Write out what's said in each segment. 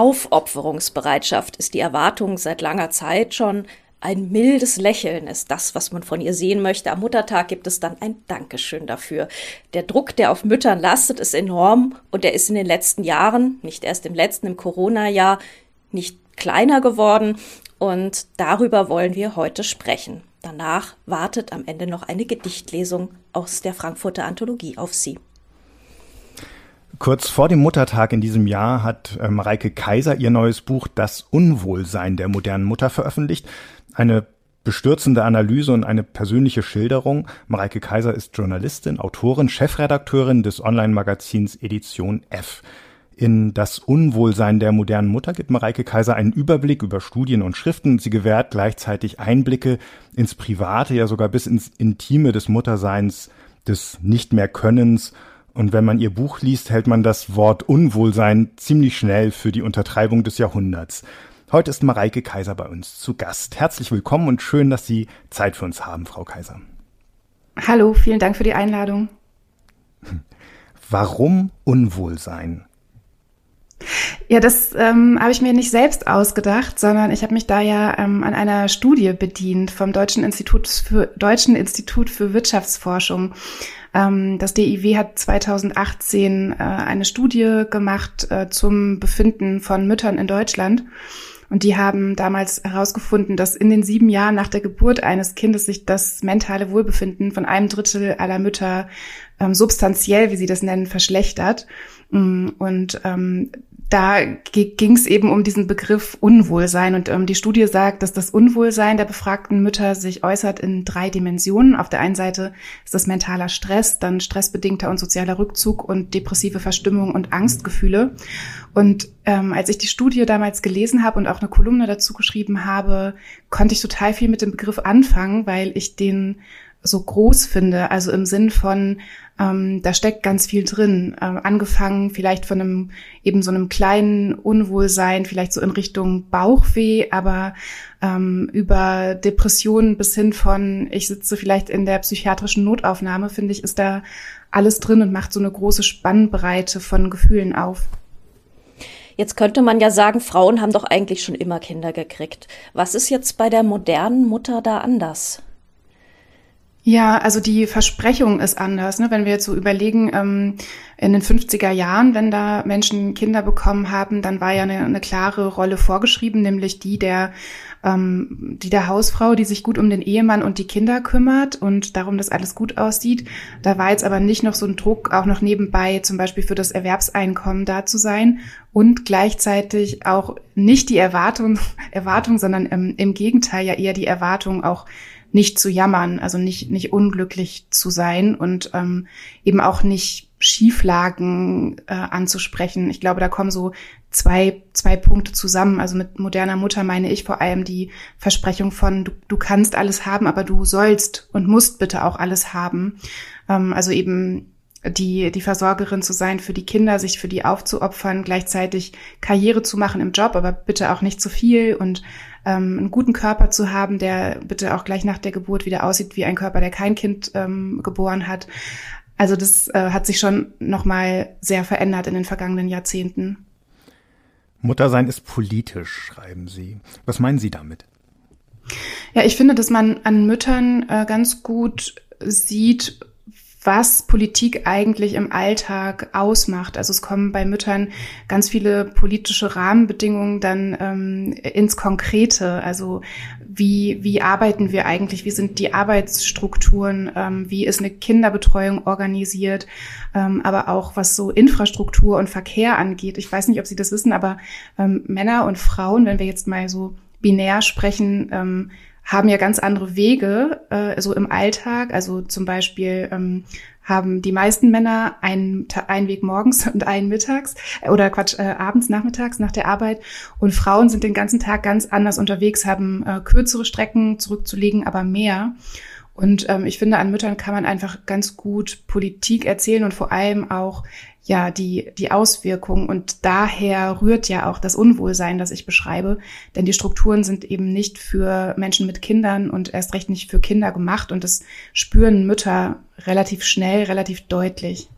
Aufopferungsbereitschaft ist die Erwartung seit langer Zeit schon. Ein mildes Lächeln ist das, was man von ihr sehen möchte. Am Muttertag gibt es dann ein Dankeschön dafür. Der Druck, der auf Müttern lastet, ist enorm und er ist in den letzten Jahren, nicht erst im letzten, im Corona-Jahr, nicht kleiner geworden. Und darüber wollen wir heute sprechen. Danach wartet am Ende noch eine Gedichtlesung aus der Frankfurter Anthologie auf Sie. Kurz vor dem Muttertag in diesem Jahr hat Mareike Kaiser ihr neues Buch Das Unwohlsein der modernen Mutter veröffentlicht. Eine bestürzende Analyse und eine persönliche Schilderung. Mareike Kaiser ist Journalistin, Autorin, Chefredakteurin des Online-Magazins Edition F. In Das Unwohlsein der modernen Mutter gibt Mareike Kaiser einen Überblick über Studien und Schriften. Sie gewährt gleichzeitig Einblicke ins Private, ja sogar bis ins Intime des Mutterseins, des Nicht mehr Könnens und wenn man ihr Buch liest, hält man das Wort Unwohlsein ziemlich schnell für die Untertreibung des Jahrhunderts. Heute ist Mareike Kaiser bei uns zu Gast. Herzlich willkommen und schön, dass Sie Zeit für uns haben, Frau Kaiser. Hallo, vielen Dank für die Einladung. Warum Unwohlsein? Ja, das ähm, habe ich mir nicht selbst ausgedacht, sondern ich habe mich da ja ähm, an einer Studie bedient vom Deutschen Institut für, Deutschen Institut für Wirtschaftsforschung. Ähm, das DIW hat 2018 äh, eine Studie gemacht äh, zum Befinden von Müttern in Deutschland. Und die haben damals herausgefunden, dass in den sieben Jahren nach der Geburt eines Kindes sich das mentale Wohlbefinden von einem Drittel aller Mütter ähm, substanziell, wie sie das nennen, verschlechtert. Mm, und ähm, da ging es eben um diesen Begriff Unwohlsein. Und ähm, die Studie sagt, dass das Unwohlsein der befragten Mütter sich äußert in drei Dimensionen. Auf der einen Seite ist das mentaler Stress, dann stressbedingter und sozialer Rückzug und depressive Verstimmung und Angstgefühle. Und ähm, als ich die Studie damals gelesen habe und auch eine Kolumne dazu geschrieben habe, konnte ich total viel mit dem Begriff anfangen, weil ich den so groß finde. Also im Sinn von, ähm, da steckt ganz viel drin. Ähm, angefangen vielleicht von einem eben so einem kleinen Unwohlsein, vielleicht so in Richtung Bauchweh, aber ähm, über Depressionen bis hin von, ich sitze vielleicht in der psychiatrischen Notaufnahme, finde ich, ist da alles drin und macht so eine große Spannbreite von Gefühlen auf. Jetzt könnte man ja sagen, Frauen haben doch eigentlich schon immer Kinder gekriegt. Was ist jetzt bei der modernen Mutter da anders? Ja, also die Versprechung ist anders. Ne? Wenn wir jetzt so überlegen, ähm, in den 50er Jahren, wenn da Menschen Kinder bekommen haben, dann war ja eine, eine klare Rolle vorgeschrieben, nämlich die der, ähm, die der Hausfrau, die sich gut um den Ehemann und die Kinder kümmert und darum, dass alles gut aussieht. Da war jetzt aber nicht noch so ein Druck, auch noch nebenbei zum Beispiel für das Erwerbseinkommen da zu sein und gleichzeitig auch nicht die Erwartung, Erwartung, sondern ähm, im Gegenteil ja eher die Erwartung auch nicht zu jammern, also nicht, nicht unglücklich zu sein und ähm, eben auch nicht Schieflagen äh, anzusprechen. Ich glaube, da kommen so zwei, zwei Punkte zusammen. Also mit moderner Mutter meine ich vor allem die Versprechung von, du, du kannst alles haben, aber du sollst und musst bitte auch alles haben. Ähm, also eben die, die Versorgerin zu sein für die Kinder, sich für die aufzuopfern, gleichzeitig Karriere zu machen im Job, aber bitte auch nicht zu viel und ähm, einen guten Körper zu haben, der bitte auch gleich nach der Geburt wieder aussieht wie ein Körper, der kein Kind ähm, geboren hat. Also das äh, hat sich schon nochmal sehr verändert in den vergangenen Jahrzehnten. Muttersein ist politisch, schreiben Sie. Was meinen Sie damit? Ja, ich finde, dass man an Müttern äh, ganz gut sieht, was Politik eigentlich im Alltag ausmacht. Also es kommen bei Müttern ganz viele politische Rahmenbedingungen dann ähm, ins Konkrete. Also wie, wie arbeiten wir eigentlich? Wie sind die Arbeitsstrukturen? Ähm, wie ist eine Kinderbetreuung organisiert? Ähm, aber auch was so Infrastruktur und Verkehr angeht. Ich weiß nicht, ob Sie das wissen, aber ähm, Männer und Frauen, wenn wir jetzt mal so binär sprechen, ähm, haben ja ganz andere Wege, äh, so im Alltag. Also zum Beispiel ähm, haben die meisten Männer einen, einen Weg morgens und einen mittags äh, oder Quatsch, äh, abends, nachmittags nach der Arbeit. Und Frauen sind den ganzen Tag ganz anders unterwegs, haben äh, kürzere Strecken zurückzulegen, aber mehr. Und ähm, ich finde, an Müttern kann man einfach ganz gut Politik erzählen und vor allem auch ja die die Auswirkungen. Und daher rührt ja auch das Unwohlsein, das ich beschreibe, denn die Strukturen sind eben nicht für Menschen mit Kindern und erst recht nicht für Kinder gemacht. Und das spüren Mütter relativ schnell, relativ deutlich.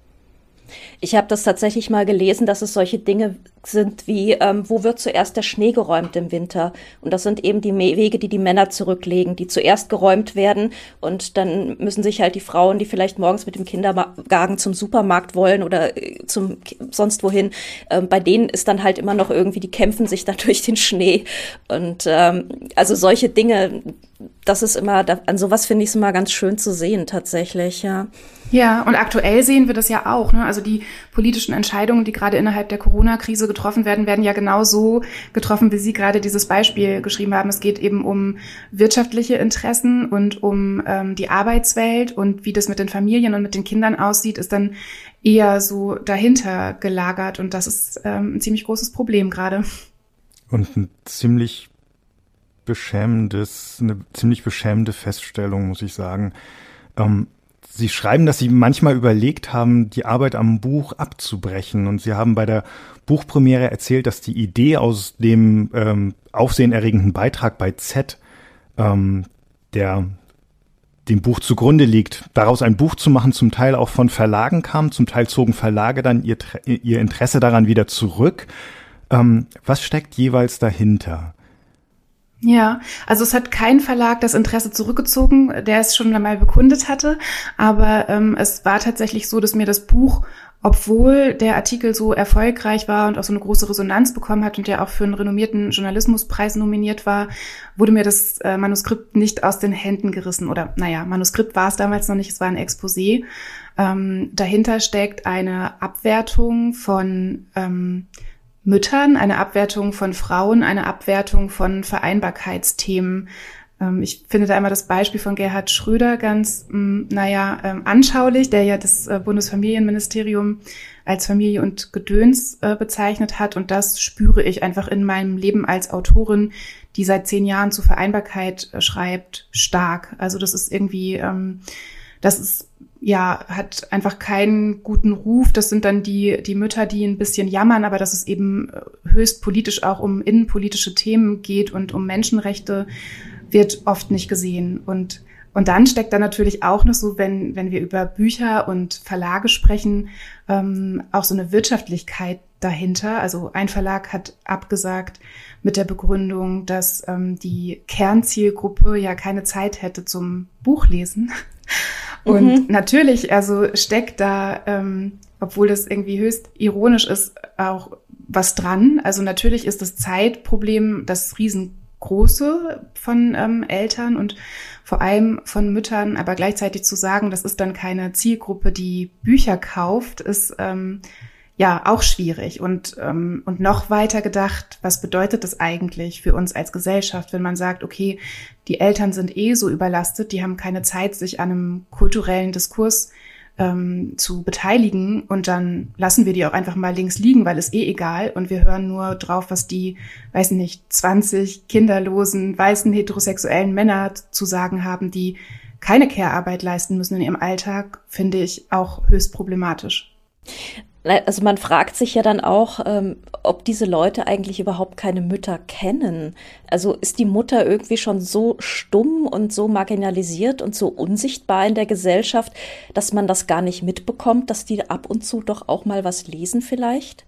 Ich habe das tatsächlich mal gelesen, dass es solche Dinge sind wie, ähm, wo wird zuerst der Schnee geräumt im Winter? Und das sind eben die Wege, die die Männer zurücklegen, die zuerst geräumt werden. Und dann müssen sich halt die Frauen, die vielleicht morgens mit dem Kinderwagen zum Supermarkt wollen oder äh, zum sonst wohin, äh, bei denen ist dann halt immer noch irgendwie, die kämpfen sich dann durch den Schnee. Und ähm, also solche Dinge, das ist immer, an sowas finde ich es immer ganz schön zu sehen, tatsächlich, ja. Ja, und aktuell sehen wir das ja auch. Ne? Also die politischen Entscheidungen, die gerade innerhalb der Corona-Krise getroffen werden, werden ja genau so getroffen, wie Sie gerade dieses Beispiel geschrieben haben. Es geht eben um wirtschaftliche Interessen und um ähm, die Arbeitswelt und wie das mit den Familien und mit den Kindern aussieht, ist dann eher so dahinter gelagert. Und das ist ähm, ein ziemlich großes Problem gerade. Und ein ziemlich beschämendes, eine ziemlich beschämende Feststellung, muss ich sagen. Ähm, Sie schreiben, dass Sie manchmal überlegt haben, die Arbeit am Buch abzubrechen. Und Sie haben bei der Buchpremiere erzählt, dass die Idee aus dem ähm, aufsehenerregenden Beitrag bei Z, ähm, der dem Buch zugrunde liegt, daraus ein Buch zu machen, zum Teil auch von Verlagen kam, zum Teil zogen Verlage dann ihr, ihr Interesse daran wieder zurück. Ähm, was steckt jeweils dahinter? Ja, also es hat kein Verlag das Interesse zurückgezogen, der es schon einmal bekundet hatte. Aber ähm, es war tatsächlich so, dass mir das Buch, obwohl der Artikel so erfolgreich war und auch so eine große Resonanz bekommen hat und ja auch für einen renommierten Journalismuspreis nominiert war, wurde mir das äh, Manuskript nicht aus den Händen gerissen. Oder naja, Manuskript war es damals noch nicht, es war ein Exposé. Ähm, dahinter steckt eine Abwertung von ähm, Müttern, eine Abwertung von Frauen, eine Abwertung von Vereinbarkeitsthemen. Ähm, ich finde da immer das Beispiel von Gerhard Schröder ganz, mm, naja, ähm, anschaulich, der ja das äh, Bundesfamilienministerium als Familie und Gedöns äh, bezeichnet hat. Und das spüre ich einfach in meinem Leben als Autorin, die seit zehn Jahren zu Vereinbarkeit äh, schreibt, stark. Also das ist irgendwie, ähm, das ist ja, hat einfach keinen guten Ruf. Das sind dann die, die Mütter, die ein bisschen jammern, aber dass es eben äh, höchst politisch auch um innenpolitische Themen geht und um Menschenrechte, wird oft nicht gesehen. Und, und dann steckt da natürlich auch noch so, wenn, wenn wir über Bücher und Verlage sprechen, ähm, auch so eine Wirtschaftlichkeit dahinter. Also ein Verlag hat abgesagt mit der Begründung, dass ähm, die Kernzielgruppe ja keine Zeit hätte zum Buchlesen. Und mhm. natürlich, also steckt da, ähm, obwohl das irgendwie höchst ironisch ist, auch was dran. Also natürlich ist das Zeitproblem das riesengroße von ähm, Eltern und vor allem von Müttern, aber gleichzeitig zu sagen, das ist dann keine Zielgruppe, die Bücher kauft, ist ähm, ja auch schwierig und ähm, und noch weiter gedacht, was bedeutet das eigentlich für uns als Gesellschaft, wenn man sagt, okay, die Eltern sind eh so überlastet, die haben keine Zeit, sich an einem kulturellen Diskurs ähm, zu beteiligen und dann lassen wir die auch einfach mal links liegen, weil es eh egal und wir hören nur drauf, was die, weiß nicht, 20 kinderlosen, weißen, heterosexuellen Männer zu sagen haben, die keine Care-Arbeit leisten müssen in ihrem Alltag, finde ich auch höchst problematisch. Also man fragt sich ja dann auch, ähm, ob diese Leute eigentlich überhaupt keine Mütter kennen. Also ist die Mutter irgendwie schon so stumm und so marginalisiert und so unsichtbar in der Gesellschaft, dass man das gar nicht mitbekommt, dass die ab und zu doch auch mal was lesen vielleicht?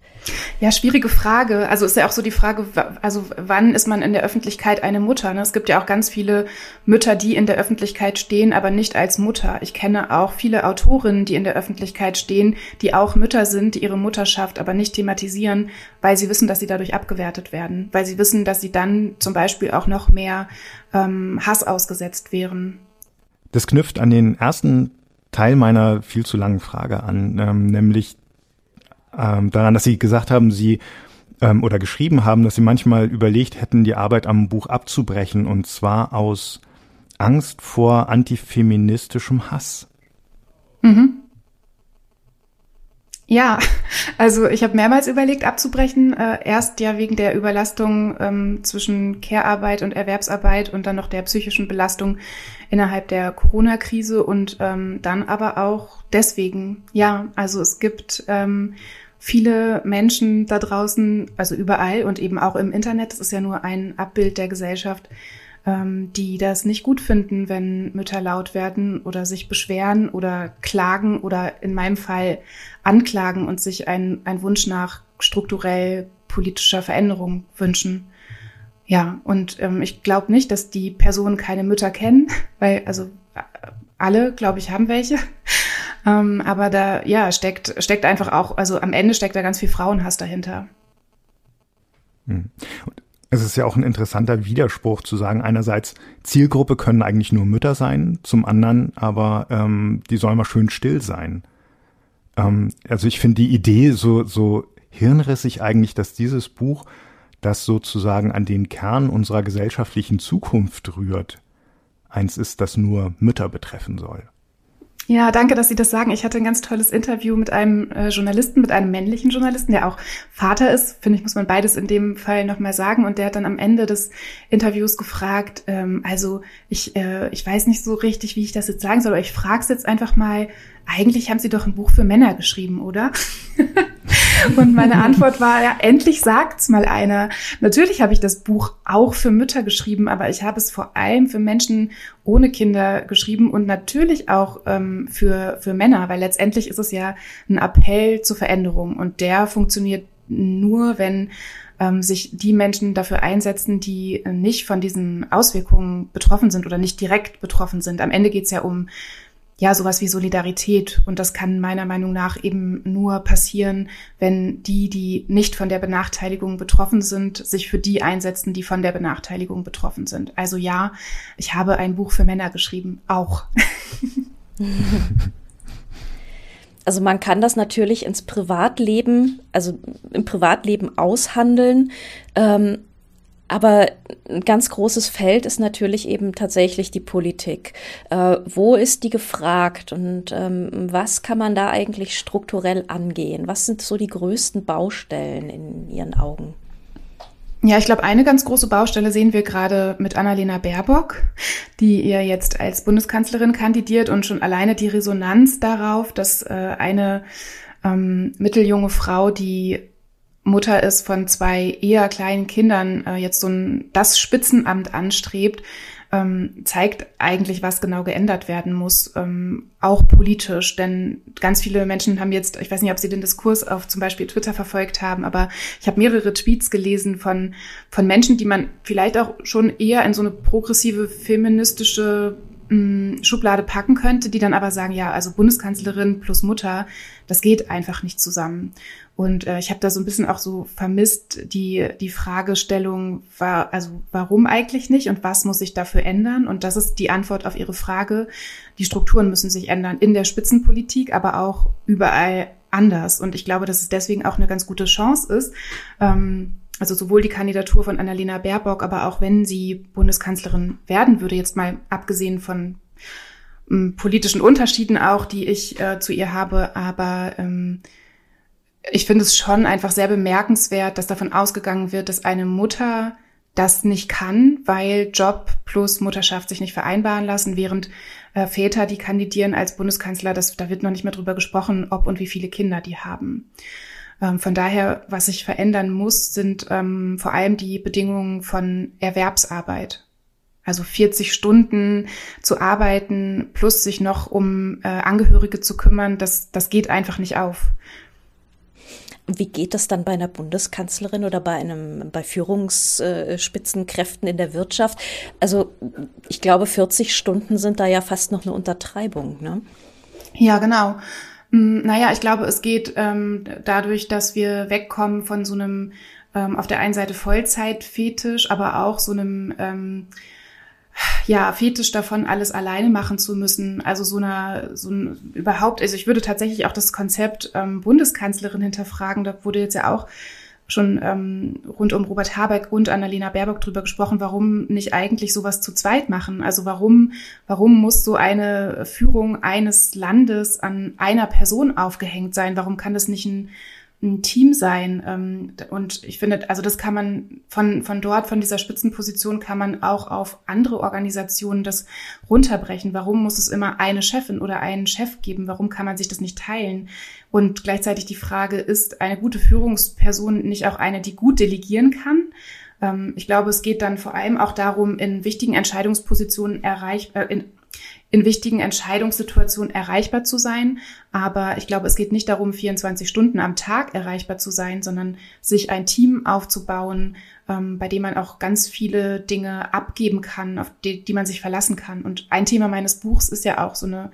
Ja, schwierige Frage. Also ist ja auch so die Frage, also wann ist man in der Öffentlichkeit eine Mutter? Ne? Es gibt ja auch ganz viele Mütter, die in der Öffentlichkeit stehen, aber nicht als Mutter. Ich kenne auch viele Autorinnen, die in der Öffentlichkeit stehen, die auch Mütter sind, die ihre Mutterschaft aber nicht thematisieren, weil sie wissen, dass sie dadurch abgewertet werden, weil sie wissen, dass sie dann zum Beispiel auch noch mehr ähm, Hass ausgesetzt wären. Das knüpft an den ersten Teil meiner viel zu langen Frage an, ähm, nämlich ähm, daran, dass Sie gesagt haben, Sie ähm, oder geschrieben haben, dass Sie manchmal überlegt hätten, die Arbeit am Buch abzubrechen und zwar aus Angst vor antifeministischem Hass. Mhm. Ja, also ich habe mehrmals überlegt abzubrechen. Äh, erst ja wegen der Überlastung ähm, zwischen Care-Arbeit und Erwerbsarbeit und dann noch der psychischen Belastung innerhalb der Corona-Krise und ähm, dann aber auch deswegen. Ja, also es gibt ähm, viele Menschen da draußen, also überall und eben auch im Internet, das ist ja nur ein Abbild der Gesellschaft, ähm, die das nicht gut finden, wenn Mütter laut werden oder sich beschweren oder klagen oder in meinem Fall anklagen und sich ein, ein Wunsch nach strukturell politischer Veränderung wünschen. Ja, und ähm, ich glaube nicht, dass die Personen keine Mütter kennen, weil also alle, glaube ich, haben welche. Ähm, aber da, ja, steckt, steckt einfach auch, also am Ende steckt da ganz viel Frauenhass dahinter. Hm. Es ist ja auch ein interessanter Widerspruch zu sagen, einerseits Zielgruppe können eigentlich nur Mütter sein, zum anderen aber ähm, die sollen mal schön still sein. Ähm, also ich finde die Idee so, so hirnrissig eigentlich, dass dieses Buch, das sozusagen an den Kern unserer gesellschaftlichen Zukunft rührt, eins ist, das nur Mütter betreffen soll. Ja, danke, dass Sie das sagen. Ich hatte ein ganz tolles Interview mit einem äh, Journalisten, mit einem männlichen Journalisten, der auch Vater ist. Finde ich, muss man beides in dem Fall nochmal sagen. Und der hat dann am Ende des Interviews gefragt, ähm, also ich, äh, ich weiß nicht so richtig, wie ich das jetzt sagen soll, aber ich frage es jetzt einfach mal, eigentlich haben Sie doch ein Buch für Männer geschrieben, oder? Und meine Antwort war, ja, endlich sagt's mal einer. Natürlich habe ich das Buch auch für Mütter geschrieben, aber ich habe es vor allem für Menschen ohne Kinder geschrieben und natürlich auch ähm, für, für Männer, weil letztendlich ist es ja ein Appell zur Veränderung und der funktioniert nur, wenn ähm, sich die Menschen dafür einsetzen, die nicht von diesen Auswirkungen betroffen sind oder nicht direkt betroffen sind. Am Ende geht's ja um ja, sowas wie Solidarität. Und das kann meiner Meinung nach eben nur passieren, wenn die, die nicht von der Benachteiligung betroffen sind, sich für die einsetzen, die von der Benachteiligung betroffen sind. Also ja, ich habe ein Buch für Männer geschrieben, auch. Also man kann das natürlich ins Privatleben, also im Privatleben aushandeln. Ähm, aber ein ganz großes Feld ist natürlich eben tatsächlich die Politik. Äh, wo ist die gefragt und ähm, was kann man da eigentlich strukturell angehen? Was sind so die größten Baustellen in Ihren Augen? Ja, ich glaube, eine ganz große Baustelle sehen wir gerade mit Annalena Baerbock, die ihr jetzt als Bundeskanzlerin kandidiert und schon alleine die Resonanz darauf, dass äh, eine ähm, mitteljunge Frau, die Mutter ist von zwei eher kleinen Kindern, äh, jetzt so ein das Spitzenamt anstrebt, ähm, zeigt eigentlich, was genau geändert werden muss, ähm, auch politisch. Denn ganz viele Menschen haben jetzt, ich weiß nicht, ob sie den Diskurs auf zum Beispiel Twitter verfolgt haben, aber ich habe mehrere Tweets gelesen von, von Menschen, die man vielleicht auch schon eher in so eine progressive feministische mh, Schublade packen könnte, die dann aber sagen, ja, also Bundeskanzlerin plus Mutter, das geht einfach nicht zusammen. Und äh, ich habe da so ein bisschen auch so vermisst die die Fragestellung war also warum eigentlich nicht und was muss sich dafür ändern und das ist die Antwort auf Ihre Frage. Die Strukturen müssen sich ändern in der Spitzenpolitik, aber auch überall anders und ich glaube, dass es deswegen auch eine ganz gute Chance ist. Ähm, also sowohl die Kandidatur von Annalena Baerbock, aber auch wenn sie Bundeskanzlerin werden würde, jetzt mal abgesehen von ähm, politischen Unterschieden auch, die ich äh, zu ihr habe, aber ähm, ich finde es schon einfach sehr bemerkenswert, dass davon ausgegangen wird, dass eine Mutter das nicht kann, weil Job plus Mutterschaft sich nicht vereinbaren lassen, während äh, Väter, die kandidieren als Bundeskanzler, das, da wird noch nicht mehr drüber gesprochen, ob und wie viele Kinder die haben. Ähm, von daher, was sich verändern muss, sind ähm, vor allem die Bedingungen von Erwerbsarbeit. Also 40 Stunden zu arbeiten plus sich noch um äh, Angehörige zu kümmern, das, das geht einfach nicht auf. Wie geht das dann bei einer Bundeskanzlerin oder bei einem, bei Führungsspitzenkräften in der Wirtschaft? Also, ich glaube, 40 Stunden sind da ja fast noch eine Untertreibung, ne? Ja, genau. Hm, naja, ich glaube, es geht ähm, dadurch, dass wir wegkommen von so einem ähm, auf der einen Seite Vollzeitfetisch, aber auch so einem ähm, ja, Fetisch davon, alles alleine machen zu müssen. Also so einer, so ein, überhaupt, also ich würde tatsächlich auch das Konzept ähm, Bundeskanzlerin hinterfragen. Da wurde jetzt ja auch schon ähm, rund um Robert Habeck und Annalena Baerbock drüber gesprochen, warum nicht eigentlich sowas zu zweit machen? Also warum, warum muss so eine Führung eines Landes an einer Person aufgehängt sein? Warum kann das nicht ein ein Team sein. Ähm, und ich finde, also das kann man von, von dort, von dieser Spitzenposition kann man auch auf andere Organisationen das runterbrechen. Warum muss es immer eine Chefin oder einen Chef geben? Warum kann man sich das nicht teilen? Und gleichzeitig die Frage, ist eine gute Führungsperson nicht auch eine, die gut delegieren kann? Ähm, ich glaube, es geht dann vor allem auch darum, in wichtigen Entscheidungspositionen erreich, äh, in, in wichtigen Entscheidungssituationen erreichbar zu sein. Aber ich glaube, es geht nicht darum, 24 Stunden am Tag erreichbar zu sein, sondern sich ein Team aufzubauen, ähm, bei dem man auch ganz viele Dinge abgeben kann, auf die, die man sich verlassen kann. Und ein Thema meines Buchs ist ja auch so eine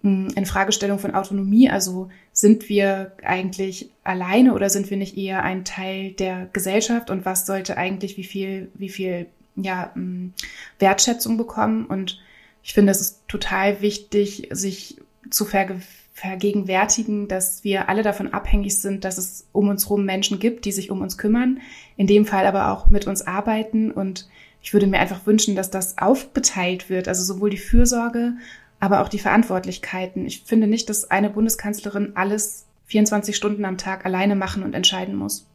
hm, in Fragestellung von Autonomie. Also sind wir eigentlich alleine oder sind wir nicht eher ein Teil der Gesellschaft und was sollte eigentlich wie viel, wie viel ja, hm, Wertschätzung bekommen? Und ich finde, es ist total wichtig, sich zu verge vergegenwärtigen, dass wir alle davon abhängig sind, dass es um uns herum Menschen gibt, die sich um uns kümmern, in dem Fall aber auch mit uns arbeiten. Und ich würde mir einfach wünschen, dass das aufgeteilt wird, also sowohl die Fürsorge, aber auch die Verantwortlichkeiten. Ich finde nicht, dass eine Bundeskanzlerin alles 24 Stunden am Tag alleine machen und entscheiden muss.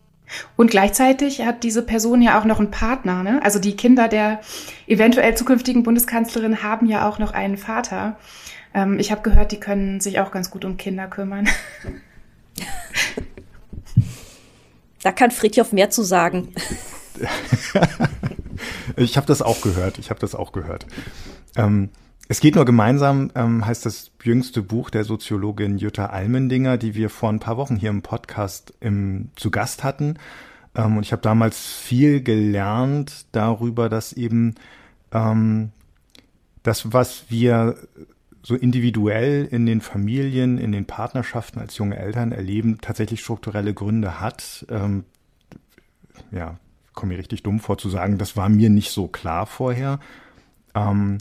Und gleichzeitig hat diese Person ja auch noch einen Partner. Ne? Also die Kinder der eventuell zukünftigen Bundeskanzlerin haben ja auch noch einen Vater. Ähm, ich habe gehört, die können sich auch ganz gut um Kinder kümmern. Da kann Fritjof mehr zu sagen. ich habe das auch gehört. Ich habe das auch gehört. Ähm, es geht nur gemeinsam, ähm, heißt das jüngste Buch der Soziologin Jutta Almendinger, die wir vor ein paar Wochen hier im Podcast im, zu Gast hatten. Ähm, und ich habe damals viel gelernt darüber, dass eben ähm, das, was wir so individuell in den Familien, in den Partnerschaften als junge Eltern erleben, tatsächlich strukturelle Gründe hat. Ähm, ja, komme mir richtig dumm vor zu sagen, das war mir nicht so klar vorher. Ähm,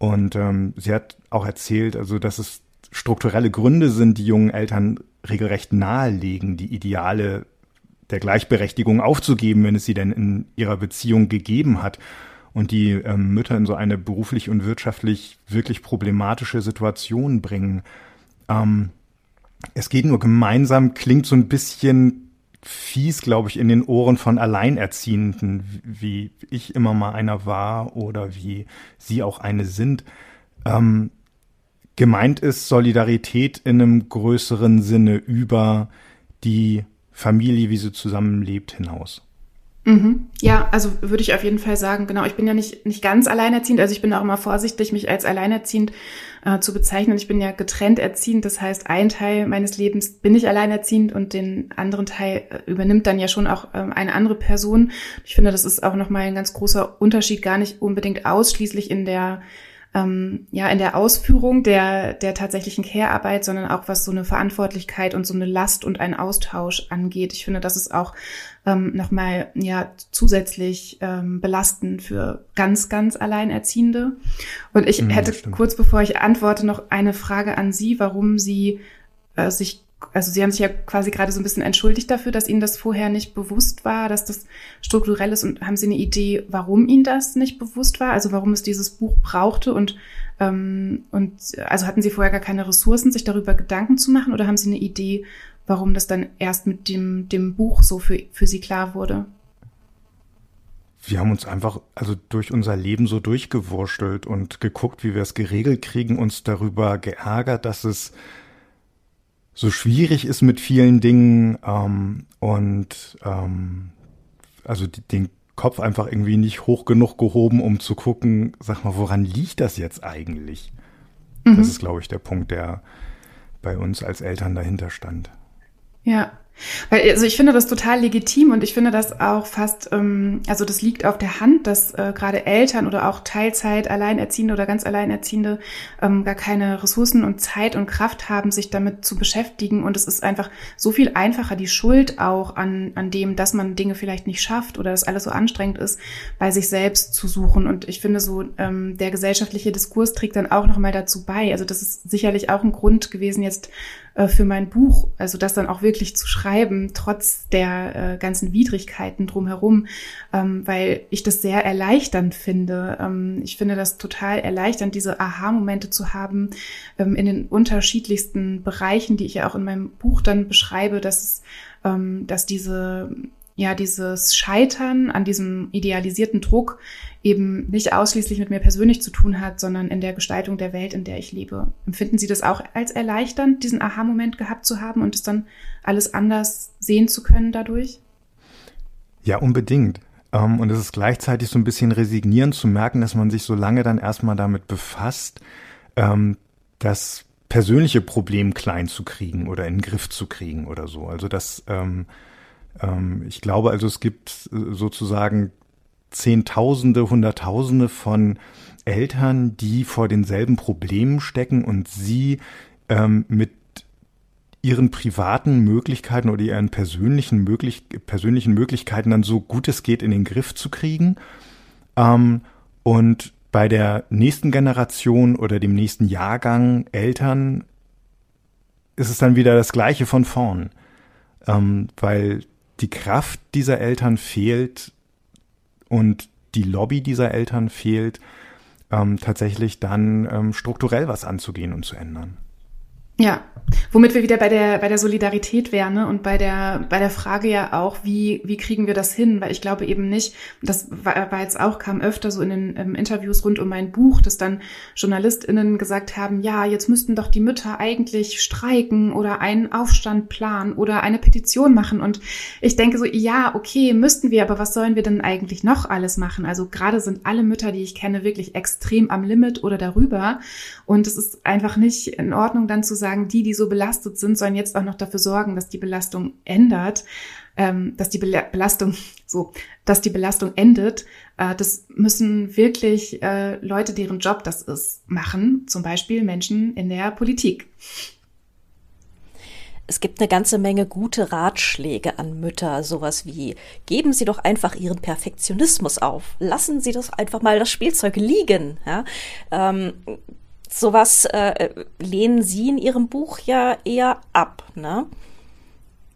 und ähm, sie hat auch erzählt, also dass es strukturelle Gründe sind, die jungen Eltern regelrecht nahelegen, die Ideale der Gleichberechtigung aufzugeben, wenn es sie denn in ihrer Beziehung gegeben hat und die ähm, Mütter in so eine beruflich und wirtschaftlich wirklich problematische Situation bringen. Ähm, es geht nur gemeinsam, klingt so ein bisschen fies, glaube ich, in den Ohren von Alleinerziehenden, wie ich immer mal einer war oder wie sie auch eine sind. Ähm, gemeint ist Solidarität in einem größeren Sinne über die Familie, wie sie zusammenlebt, hinaus. Mhm. Ja, also würde ich auf jeden Fall sagen, genau, ich bin ja nicht, nicht ganz alleinerziehend, also ich bin auch immer vorsichtig, mich als alleinerziehend äh, zu bezeichnen. Ich bin ja getrennt erziehend, das heißt, ein Teil meines Lebens bin ich alleinerziehend und den anderen Teil äh, übernimmt dann ja schon auch ähm, eine andere Person. Ich finde, das ist auch nochmal ein ganz großer Unterschied, gar nicht unbedingt ausschließlich in der ähm, ja in der Ausführung der der tatsächlichen Care-Arbeit, sondern auch was so eine Verantwortlichkeit und so eine Last und einen Austausch angeht. Ich finde, das ist auch ähm, nochmal ja zusätzlich ähm, belastend für ganz ganz Alleinerziehende. Und ich mhm, hätte kurz bevor ich antworte noch eine Frage an Sie, warum Sie äh, sich also Sie haben sich ja quasi gerade so ein bisschen entschuldigt dafür, dass Ihnen das vorher nicht bewusst war, dass das strukturell ist. Und haben Sie eine Idee, warum Ihnen das nicht bewusst war? Also warum es dieses Buch brauchte? Und, ähm, und also hatten Sie vorher gar keine Ressourcen, sich darüber Gedanken zu machen? Oder haben Sie eine Idee, warum das dann erst mit dem, dem Buch so für, für Sie klar wurde? wir haben uns einfach also durch unser Leben so durchgewurschtelt und geguckt, wie wir es geregelt kriegen, uns darüber geärgert, dass es so schwierig ist mit vielen Dingen ähm, und ähm, also die, den Kopf einfach irgendwie nicht hoch genug gehoben, um zu gucken, sag mal, woran liegt das jetzt eigentlich? Mhm. Das ist, glaube ich, der Punkt, der bei uns als Eltern dahinter stand. Ja, weil, also ich finde das total legitim und ich finde das auch fast, ähm, also das liegt auf der Hand, dass äh, gerade Eltern oder auch Teilzeit, Alleinerziehende oder ganz Alleinerziehende ähm, gar keine Ressourcen und Zeit und Kraft haben, sich damit zu beschäftigen. Und es ist einfach so viel einfacher, die Schuld auch an, an dem, dass man Dinge vielleicht nicht schafft oder dass alles so anstrengend ist, bei sich selbst zu suchen. Und ich finde so, ähm, der gesellschaftliche Diskurs trägt dann auch nochmal dazu bei. Also das ist sicherlich auch ein Grund gewesen, jetzt äh, für mein Buch, also das dann auch wirklich zu schreiben, trotz der äh, ganzen Widrigkeiten drumherum, ähm, weil ich das sehr erleichternd finde. Ähm, ich finde das total erleichternd, diese Aha-Momente zu haben ähm, in den unterschiedlichsten Bereichen, die ich ja auch in meinem Buch dann beschreibe, dass es, ähm, dass diese ja dieses Scheitern an diesem idealisierten Druck eben nicht ausschließlich mit mir persönlich zu tun hat, sondern in der Gestaltung der Welt, in der ich lebe. Empfinden Sie das auch als erleichternd, diesen Aha-Moment gehabt zu haben und es dann alles anders sehen zu können dadurch? Ja, unbedingt. Ähm, und es ist gleichzeitig so ein bisschen resignierend zu merken, dass man sich so lange dann erstmal damit befasst, ähm, das persönliche Problem klein zu kriegen oder in den Griff zu kriegen oder so. Also das, ähm, ich glaube, also es gibt sozusagen Zehntausende, Hunderttausende von Eltern, die vor denselben Problemen stecken und sie ähm, mit ihren privaten Möglichkeiten oder ihren persönlichen, möglich persönlichen Möglichkeiten dann so gut es geht in den Griff zu kriegen. Ähm, und bei der nächsten Generation oder dem nächsten Jahrgang Eltern ist es dann wieder das Gleiche von vorn, ähm, weil die Kraft dieser Eltern fehlt und die Lobby dieser Eltern fehlt, ähm, tatsächlich dann ähm, strukturell was anzugehen und zu ändern. Ja, womit wir wieder bei der, bei der Solidarität wären ne? und bei der, bei der Frage ja auch, wie, wie kriegen wir das hin? Weil ich glaube eben nicht, das war, war jetzt auch, kam öfter so in den ähm, Interviews rund um mein Buch, dass dann JournalistInnen gesagt haben, ja, jetzt müssten doch die Mütter eigentlich streiken oder einen Aufstand planen oder eine Petition machen. Und ich denke so, ja, okay, müssten wir, aber was sollen wir denn eigentlich noch alles machen? Also gerade sind alle Mütter, die ich kenne, wirklich extrem am Limit oder darüber. Und es ist einfach nicht in Ordnung, dann zu sagen, sagen, die, die so belastet sind, sollen jetzt auch noch dafür sorgen, dass die Belastung ändert, ähm, dass die Belastung so, dass die Belastung endet. Äh, das müssen wirklich äh, Leute, deren Job das ist, machen. Zum Beispiel Menschen in der Politik. Es gibt eine ganze Menge gute Ratschläge an Mütter, sowas wie geben Sie doch einfach Ihren Perfektionismus auf, lassen Sie doch einfach mal das Spielzeug liegen. Ja? Ähm, sowas äh, lehnen Sie in Ihrem Buch ja eher ab, ne?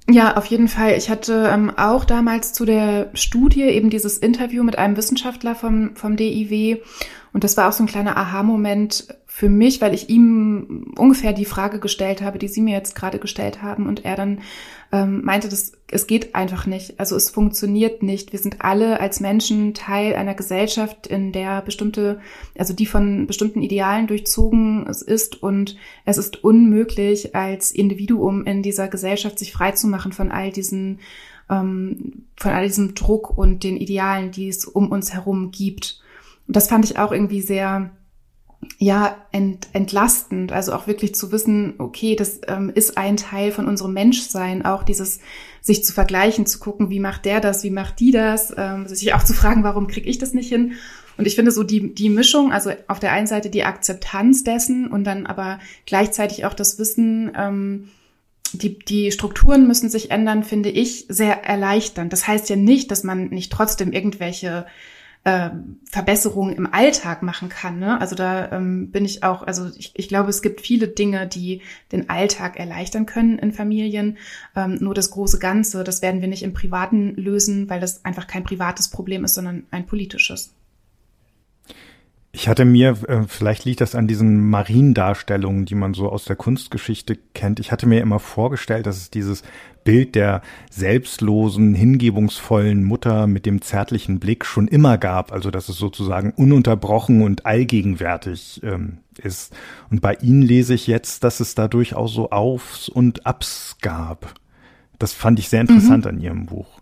Ja, auf jeden Fall. Ich hatte ähm, auch damals zu der Studie eben dieses Interview mit einem Wissenschaftler vom, vom DIW. Und das war auch so ein kleiner Aha-Moment für mich, weil ich ihm ungefähr die Frage gestellt habe, die Sie mir jetzt gerade gestellt haben. Und er dann ähm, meinte, das, es geht einfach nicht. Also es funktioniert nicht. Wir sind alle als Menschen Teil einer Gesellschaft, in der bestimmte, also die von bestimmten Idealen durchzogen ist und es ist unmöglich, als Individuum in dieser Gesellschaft sich freizumachen von all diesen, ähm, von all diesem Druck und den Idealen, die es um uns herum gibt. Und das fand ich auch irgendwie sehr, ja, ent, entlastend. Also auch wirklich zu wissen, okay, das ähm, ist ein Teil von unserem Menschsein, auch dieses sich zu vergleichen, zu gucken, wie macht der das, wie macht die das, ähm, sich auch zu fragen, warum kriege ich das nicht hin. Und ich finde so die, die Mischung, also auf der einen Seite die Akzeptanz dessen und dann aber gleichzeitig auch das Wissen, ähm, die, die Strukturen müssen sich ändern, finde ich sehr erleichternd. Das heißt ja nicht, dass man nicht trotzdem irgendwelche äh, Verbesserungen im Alltag machen kann. Ne? Also da ähm, bin ich auch, also ich, ich glaube, es gibt viele Dinge, die den Alltag erleichtern können in Familien. Ähm, nur das große Ganze, das werden wir nicht im Privaten lösen, weil das einfach kein privates Problem ist, sondern ein politisches. Ich hatte mir, äh, vielleicht liegt das an diesen Mariendarstellungen, die man so aus der Kunstgeschichte kennt. Ich hatte mir immer vorgestellt, dass es dieses Bild der selbstlosen, hingebungsvollen Mutter mit dem zärtlichen Blick schon immer gab. Also, dass es sozusagen ununterbrochen und allgegenwärtig ähm, ist. Und bei Ihnen lese ich jetzt, dass es da durchaus so Aufs und Abs gab. Das fand ich sehr interessant mhm. an Ihrem Buch.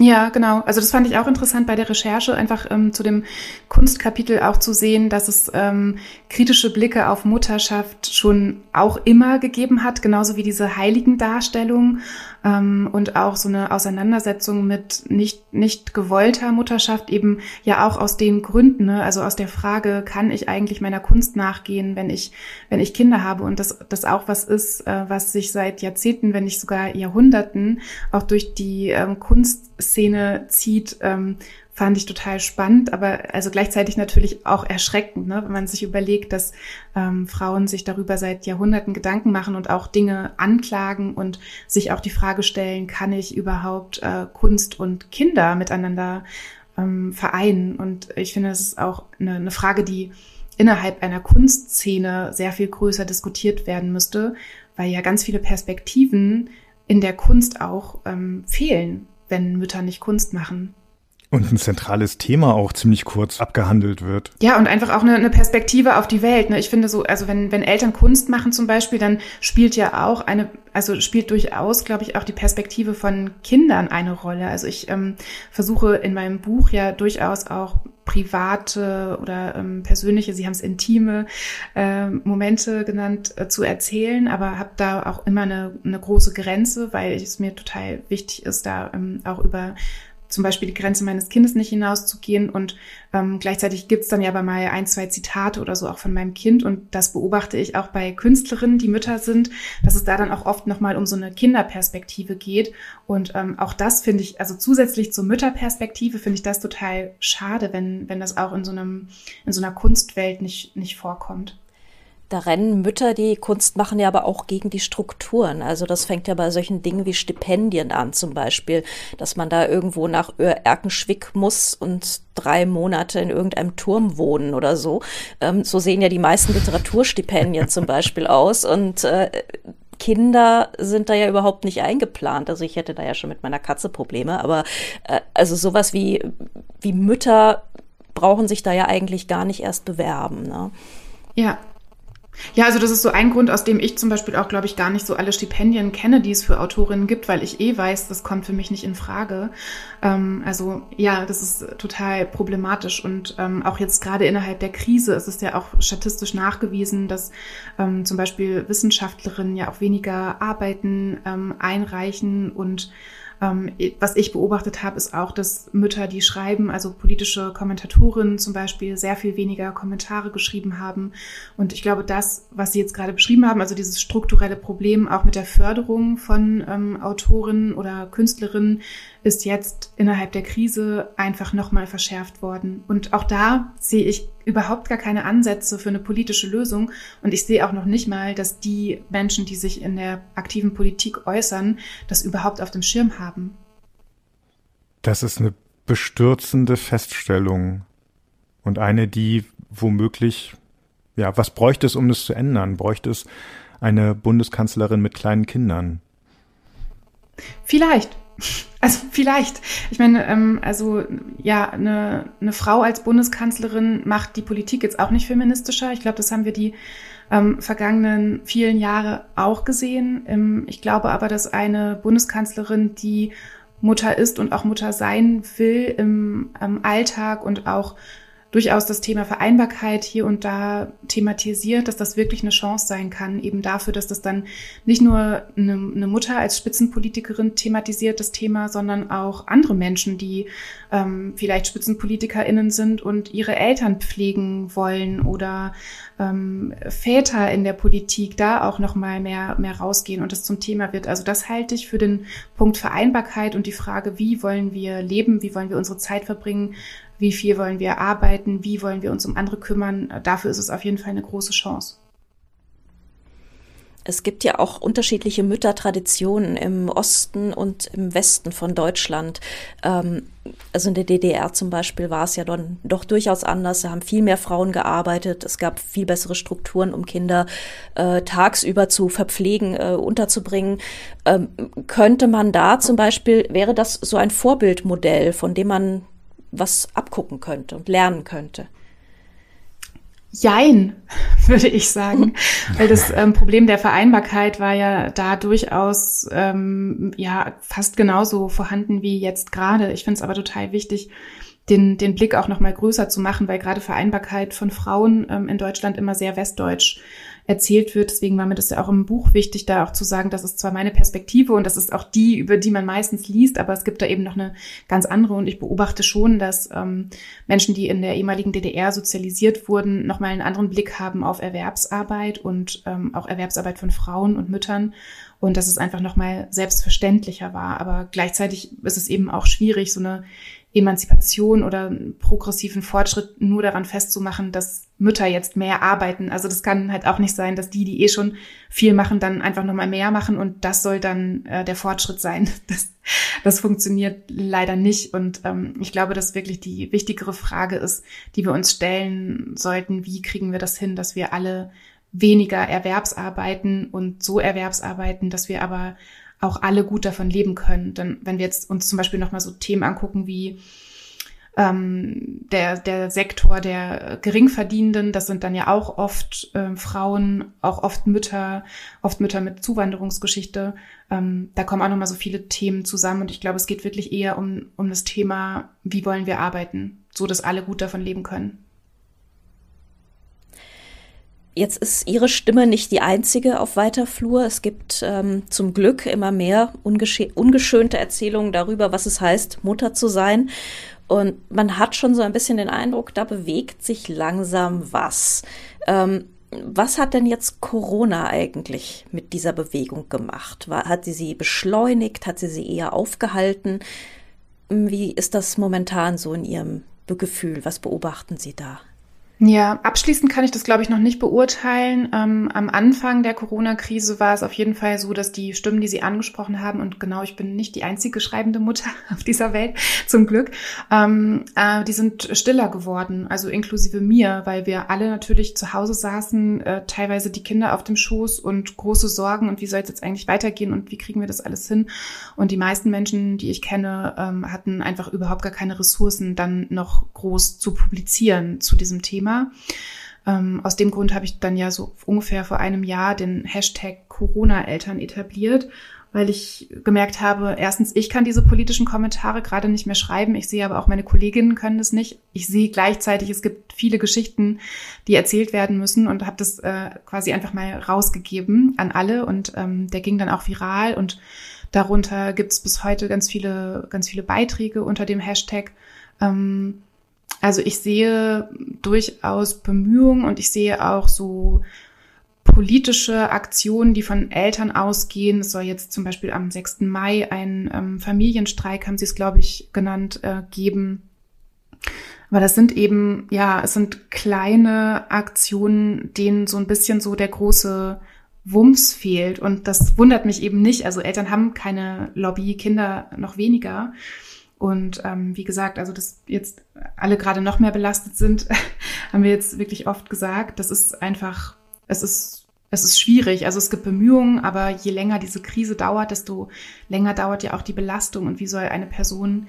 Ja, genau. Also das fand ich auch interessant bei der Recherche, einfach ähm, zu dem Kunstkapitel auch zu sehen, dass es ähm, kritische Blicke auf Mutterschaft schon auch immer gegeben hat, genauso wie diese heiligen Darstellungen ähm, und auch so eine Auseinandersetzung mit nicht, nicht gewollter Mutterschaft eben ja auch aus den Gründen, ne? also aus der Frage, kann ich eigentlich meiner Kunst nachgehen, wenn ich, wenn ich Kinder habe und das, das auch was ist, äh, was sich seit Jahrzehnten, wenn nicht sogar Jahrhunderten auch durch die ähm, Kunstszene zieht, ähm, fand ich total spannend, aber also gleichzeitig natürlich auch erschreckend, ne? wenn man sich überlegt, dass ähm, Frauen sich darüber seit Jahrhunderten Gedanken machen und auch Dinge anklagen und sich auch die Frage stellen, kann ich überhaupt äh, Kunst und Kinder miteinander ähm, vereinen? Und ich finde, das ist auch eine, eine Frage, die innerhalb einer Kunstszene sehr viel größer diskutiert werden müsste, weil ja ganz viele Perspektiven in der Kunst auch ähm, fehlen, wenn Mütter nicht Kunst machen. Und ein zentrales Thema auch ziemlich kurz abgehandelt wird. Ja, und einfach auch eine, eine Perspektive auf die Welt. Ne? Ich finde so, also wenn, wenn Eltern Kunst machen zum Beispiel, dann spielt ja auch eine, also spielt durchaus, glaube ich, auch die Perspektive von Kindern eine Rolle. Also ich ähm, versuche in meinem Buch ja durchaus auch private oder ähm, persönliche, Sie haben es intime äh, Momente genannt, äh, zu erzählen, aber habe da auch immer eine, eine große Grenze, weil es mir total wichtig ist, da ähm, auch über zum Beispiel die Grenze meines Kindes nicht hinauszugehen. Und ähm, gleichzeitig gibt's dann ja aber mal ein, zwei Zitate oder so auch von meinem Kind. Und das beobachte ich auch bei Künstlerinnen, die Mütter sind, dass es da dann auch oft nochmal um so eine Kinderperspektive geht. Und ähm, auch das finde ich, also zusätzlich zur Mütterperspektive finde ich das total schade, wenn, wenn das auch in so einem, in so einer Kunstwelt nicht, nicht vorkommt. Da rennen Mütter, die Kunst machen, ja aber auch gegen die Strukturen. Also das fängt ja bei solchen Dingen wie Stipendien an zum Beispiel, dass man da irgendwo nach Erkenschwick muss und drei Monate in irgendeinem Turm wohnen oder so. Ähm, so sehen ja die meisten Literaturstipendien zum Beispiel aus und äh, Kinder sind da ja überhaupt nicht eingeplant. Also ich hätte da ja schon mit meiner Katze Probleme, aber äh, also sowas wie, wie Mütter brauchen sich da ja eigentlich gar nicht erst bewerben. Ne? Ja, ja, also das ist so ein Grund, aus dem ich zum Beispiel auch, glaube ich, gar nicht so alle Stipendien kenne, die es für Autorinnen gibt, weil ich eh weiß, das kommt für mich nicht in Frage. Ähm, also ja, das ist total problematisch und ähm, auch jetzt gerade innerhalb der Krise ist es ja auch statistisch nachgewiesen, dass ähm, zum Beispiel Wissenschaftlerinnen ja auch weniger Arbeiten ähm, einreichen und ähm, was ich beobachtet habe, ist auch, dass Mütter, die schreiben, also politische Kommentatorinnen zum Beispiel, sehr viel weniger Kommentare geschrieben haben. Und ich glaube, das, was Sie jetzt gerade beschrieben haben, also dieses strukturelle Problem auch mit der Förderung von ähm, Autorinnen oder Künstlerinnen, ist jetzt innerhalb der Krise einfach nochmal verschärft worden. Und auch da sehe ich überhaupt gar keine Ansätze für eine politische Lösung. Und ich sehe auch noch nicht mal, dass die Menschen, die sich in der aktiven Politik äußern, das überhaupt auf dem Schirm haben. Das ist eine bestürzende Feststellung und eine, die womöglich, ja, was bräuchte es, um das zu ändern? Bräuchte es eine Bundeskanzlerin mit kleinen Kindern? Vielleicht. Also vielleicht. Ich meine, ähm, also ja, eine, eine Frau als Bundeskanzlerin macht die Politik jetzt auch nicht feministischer. Ich glaube, das haben wir die ähm, vergangenen vielen Jahre auch gesehen. Ähm, ich glaube aber, dass eine Bundeskanzlerin, die Mutter ist und auch Mutter sein will im, im Alltag und auch durchaus das Thema Vereinbarkeit hier und da thematisiert, dass das wirklich eine Chance sein kann, eben dafür, dass das dann nicht nur eine, eine Mutter als Spitzenpolitikerin thematisiert, das Thema, sondern auch andere Menschen, die ähm, vielleicht SpitzenpolitikerInnen sind und ihre Eltern pflegen wollen oder ähm, Väter in der Politik da auch nochmal mehr, mehr rausgehen und das zum Thema wird. Also das halte ich für den Punkt Vereinbarkeit und die Frage, wie wollen wir leben, wie wollen wir unsere Zeit verbringen, wie viel wollen wir arbeiten, wie wollen wir uns um andere kümmern. Dafür ist es auf jeden Fall eine große Chance. Es gibt ja auch unterschiedliche Müttertraditionen im Osten und im Westen von Deutschland. Ähm, also in der DDR zum Beispiel war es ja dann doch durchaus anders. Da haben viel mehr Frauen gearbeitet. Es gab viel bessere Strukturen, um Kinder äh, tagsüber zu verpflegen, äh, unterzubringen. Ähm, könnte man da zum Beispiel, wäre das so ein Vorbildmodell, von dem man was abgucken könnte und lernen könnte? Jein, würde ich sagen. Weil das ähm, Problem der Vereinbarkeit war ja da durchaus ähm, ja fast genauso vorhanden wie jetzt gerade. Ich finde es aber total wichtig, den, den Blick auch noch mal größer zu machen, weil gerade Vereinbarkeit von Frauen ähm, in Deutschland immer sehr westdeutsch erzählt wird. Deswegen war mir das ja auch im Buch wichtig, da auch zu sagen, das ist zwar meine Perspektive und das ist auch die, über die man meistens liest, aber es gibt da eben noch eine ganz andere und ich beobachte schon, dass ähm, Menschen, die in der ehemaligen DDR sozialisiert wurden, nochmal einen anderen Blick haben auf Erwerbsarbeit und ähm, auch Erwerbsarbeit von Frauen und Müttern und dass es einfach nochmal selbstverständlicher war. Aber gleichzeitig ist es eben auch schwierig, so eine Emanzipation oder progressiven Fortschritt nur daran festzumachen, dass Mütter jetzt mehr arbeiten. Also das kann halt auch nicht sein, dass die, die eh schon viel machen, dann einfach nochmal mehr machen und das soll dann äh, der Fortschritt sein. Das, das funktioniert leider nicht. Und ähm, ich glaube, dass wirklich die wichtigere Frage ist, die wir uns stellen sollten, wie kriegen wir das hin, dass wir alle weniger Erwerbsarbeiten und so Erwerbsarbeiten, dass wir aber auch alle gut davon leben können. Denn wenn wir jetzt uns zum Beispiel nochmal so Themen angucken wie ähm, der, der Sektor der Geringverdienenden, das sind dann ja auch oft äh, Frauen, auch oft Mütter, oft Mütter mit Zuwanderungsgeschichte. Ähm, da kommen auch nochmal so viele Themen zusammen und ich glaube, es geht wirklich eher um, um das Thema, wie wollen wir arbeiten, so dass alle gut davon leben können. Jetzt ist Ihre Stimme nicht die einzige auf weiter Flur. Es gibt ähm, zum Glück immer mehr ungeschönte Erzählungen darüber, was es heißt, Mutter zu sein. Und man hat schon so ein bisschen den Eindruck, da bewegt sich langsam was. Ähm, was hat denn jetzt Corona eigentlich mit dieser Bewegung gemacht? War, hat sie sie beschleunigt? Hat sie sie eher aufgehalten? Wie ist das momentan so in Ihrem Gefühl? Was beobachten Sie da? Ja, abschließend kann ich das, glaube ich, noch nicht beurteilen. Ähm, am Anfang der Corona-Krise war es auf jeden Fall so, dass die Stimmen, die Sie angesprochen haben, und genau, ich bin nicht die einzige schreibende Mutter auf dieser Welt, zum Glück, ähm, äh, die sind stiller geworden, also inklusive mir, weil wir alle natürlich zu Hause saßen, äh, teilweise die Kinder auf dem Schoß und große Sorgen und wie soll es jetzt eigentlich weitergehen und wie kriegen wir das alles hin? Und die meisten Menschen, die ich kenne, ähm, hatten einfach überhaupt gar keine Ressourcen, dann noch groß zu publizieren zu diesem Thema. Thema. Ähm, aus dem Grund habe ich dann ja so ungefähr vor einem Jahr den Hashtag Corona-Eltern etabliert, weil ich gemerkt habe, erstens, ich kann diese politischen Kommentare gerade nicht mehr schreiben. Ich sehe aber auch, meine Kolleginnen können das nicht. Ich sehe gleichzeitig, es gibt viele Geschichten, die erzählt werden müssen und habe das äh, quasi einfach mal rausgegeben an alle und ähm, der ging dann auch viral und darunter gibt es bis heute ganz viele, ganz viele Beiträge unter dem Hashtag. Ähm, also ich sehe durchaus Bemühungen und ich sehe auch so politische Aktionen, die von Eltern ausgehen. Es soll jetzt zum Beispiel am 6. Mai einen ähm, Familienstreik, haben sie es, glaube ich, genannt, äh, geben. Aber das sind eben, ja, es sind kleine Aktionen, denen so ein bisschen so der große Wumms fehlt. Und das wundert mich eben nicht. Also Eltern haben keine Lobby, Kinder noch weniger. Und ähm, wie gesagt, also dass jetzt alle gerade noch mehr belastet sind, haben wir jetzt wirklich oft gesagt. Das ist einfach, es ist, es ist schwierig. Also es gibt Bemühungen, aber je länger diese Krise dauert, desto länger dauert ja auch die Belastung. Und wie soll eine Person,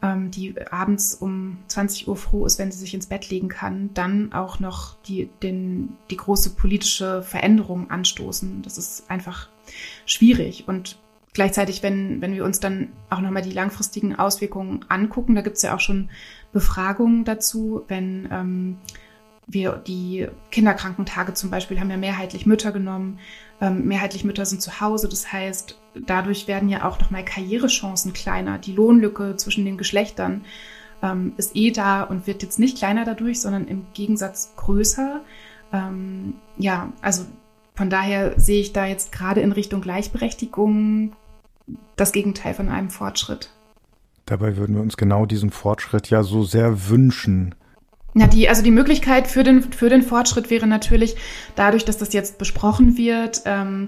ähm, die abends um 20 Uhr froh ist, wenn sie sich ins Bett legen kann, dann auch noch die, den, die große politische Veränderung anstoßen? Das ist einfach schwierig. Und Gleichzeitig, wenn, wenn wir uns dann auch nochmal die langfristigen Auswirkungen angucken, da gibt es ja auch schon Befragungen dazu, wenn ähm, wir die Kinderkrankentage zum Beispiel haben ja mehrheitlich Mütter genommen, ähm, mehrheitlich Mütter sind zu Hause. Das heißt, dadurch werden ja auch nochmal Karrierechancen kleiner. Die Lohnlücke zwischen den Geschlechtern ähm, ist eh da und wird jetzt nicht kleiner dadurch, sondern im Gegensatz größer. Ähm, ja, also von daher sehe ich da jetzt gerade in Richtung Gleichberechtigung das Gegenteil von einem Fortschritt. Dabei würden wir uns genau diesen Fortschritt ja so sehr wünschen. Ja, die, also die Möglichkeit für den, für den Fortschritt wäre natürlich dadurch, dass das jetzt besprochen wird, ähm,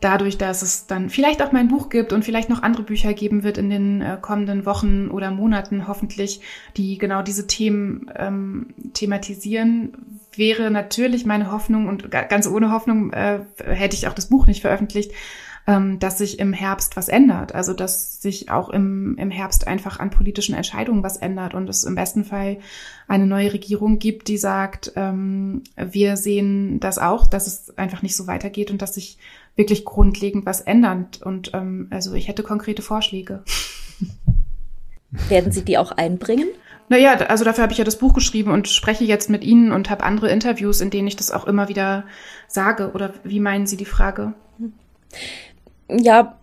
dadurch, dass es dann vielleicht auch mein Buch gibt und vielleicht noch andere Bücher geben wird in den äh, kommenden Wochen oder Monaten hoffentlich, die genau diese Themen ähm, thematisieren, wäre natürlich meine Hoffnung und ganz ohne Hoffnung äh, hätte ich auch das Buch nicht veröffentlicht, ähm, dass sich im Herbst was ändert. Also dass sich auch im, im Herbst einfach an politischen Entscheidungen was ändert und es im besten Fall eine neue Regierung gibt, die sagt, ähm, wir sehen das auch, dass es einfach nicht so weitergeht und dass sich wirklich grundlegend was ändert. Und ähm, also ich hätte konkrete Vorschläge. Werden Sie die auch einbringen? Naja, also dafür habe ich ja das Buch geschrieben und spreche jetzt mit Ihnen und habe andere Interviews, in denen ich das auch immer wieder sage. Oder wie meinen Sie die Frage? Ja,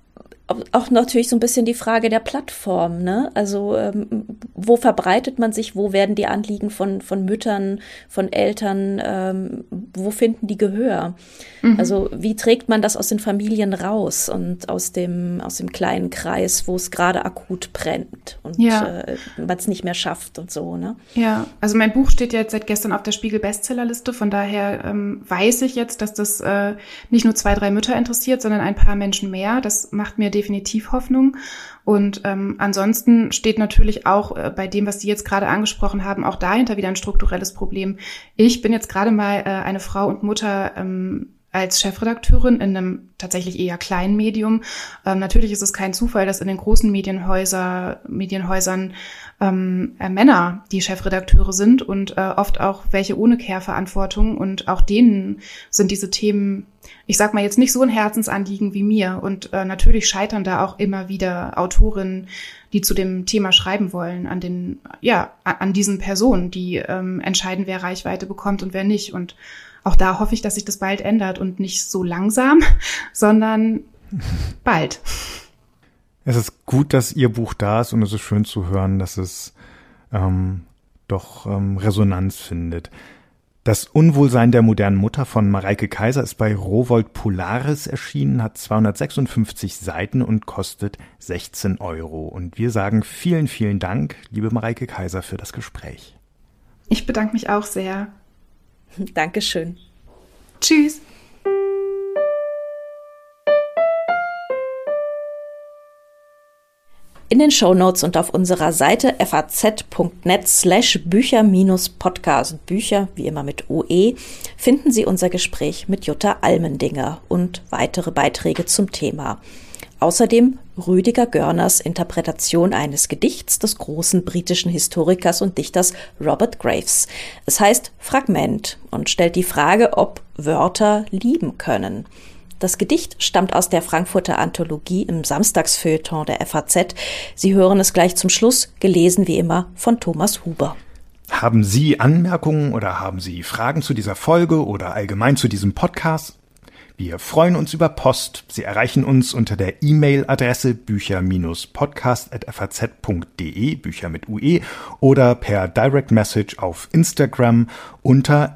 auch natürlich so ein bisschen die Frage der Plattform, ne? Also ähm, wo verbreitet man sich, wo werden die Anliegen von, von Müttern, von Eltern, ähm, wo finden die Gehör? Mhm. Also wie trägt man das aus den Familien raus und aus dem, aus dem kleinen Kreis, wo es gerade akut brennt und ja. äh, man es nicht mehr schafft und so, ne? Ja, also mein Buch steht ja jetzt seit gestern auf der Spiegel-Bestsellerliste, von daher ähm, weiß ich jetzt, dass das äh, nicht nur zwei, drei Mütter interessiert, sondern ein paar Menschen mehr. Das macht mir definitiv Hoffnung. Und ähm, ansonsten steht natürlich auch äh, bei dem, was Sie jetzt gerade angesprochen haben, auch dahinter wieder ein strukturelles Problem. Ich bin jetzt gerade mal äh, eine Frau und Mutter ähm, als Chefredakteurin in einem tatsächlich eher kleinen Medium. Ähm, natürlich ist es kein Zufall, dass in den großen Medienhäuser, Medienhäusern ähm, äh, Männer die Chefredakteure sind und äh, oft auch welche ohne Care-Verantwortung. Und auch denen sind diese Themen, ich sag mal jetzt nicht so ein Herzensanliegen wie mir. Und äh, natürlich scheitern da auch immer wieder Autorinnen, die zu dem Thema schreiben wollen, an den, ja, an diesen Personen, die ähm, entscheiden, wer Reichweite bekommt und wer nicht. Und auch da hoffe ich, dass sich das bald ändert und nicht so langsam, sondern bald. Es ist gut, dass Ihr Buch da ist und es ist schön zu hören, dass es ähm, doch ähm, Resonanz findet. Das Unwohlsein der modernen Mutter von Mareike Kaiser ist bei Rowold Polaris erschienen, hat 256 Seiten und kostet 16 Euro. Und wir sagen vielen, vielen Dank, liebe Mareike Kaiser, für das Gespräch. Ich bedanke mich auch sehr. Dankeschön. Tschüss. In den Shownotes und auf unserer Seite faz.net slash Bücher-Podcast, Bücher wie immer mit OE, finden Sie unser Gespräch mit Jutta Almendinger und weitere Beiträge zum Thema. Außerdem Rüdiger Görners Interpretation eines Gedichts des großen britischen Historikers und Dichters Robert Graves. Es heißt Fragment und stellt die Frage, ob Wörter lieben können. Das Gedicht stammt aus der Frankfurter Anthologie im Samstagsfeuilleton der FAZ. Sie hören es gleich zum Schluss, gelesen wie immer von Thomas Huber. Haben Sie Anmerkungen oder haben Sie Fragen zu dieser Folge oder allgemein zu diesem Podcast? Wir freuen uns über Post. Sie erreichen uns unter der E-Mail-Adresse bücher-podcast.faz.de, Bücher mit UE, oder per Direct Message auf Instagram unter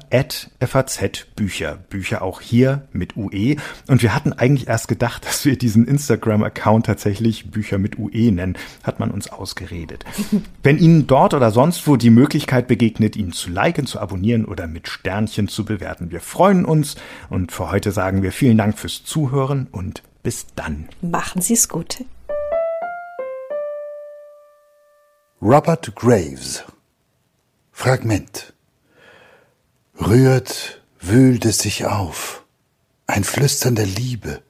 @fazbücher. Bücher auch hier mit UE. Und wir hatten eigentlich erst gedacht, dass wir diesen Instagram-Account tatsächlich Bücher mit UE nennen. Hat man uns ausgeredet. Wenn Ihnen dort oder sonst wo die Möglichkeit begegnet, ihn zu liken, zu abonnieren oder mit Sternchen zu bewerten, wir freuen uns. Und für heute sagen wir vielen Dank fürs Zuhören und bis dann. Machen Sie es gut. Robert Graves Fragment Rührt, wühlt es sich auf, ein Flüstern der Liebe.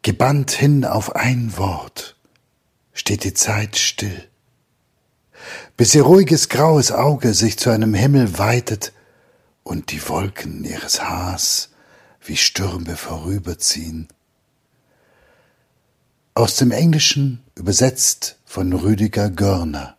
Gebannt hin auf ein Wort, steht die Zeit still. Bis ihr ruhiges graues Auge sich zu einem Himmel weitet und die Wolken ihres Haars wie Stürme vorüberziehen. Aus dem Englischen übersetzt von Rüdiger Görner.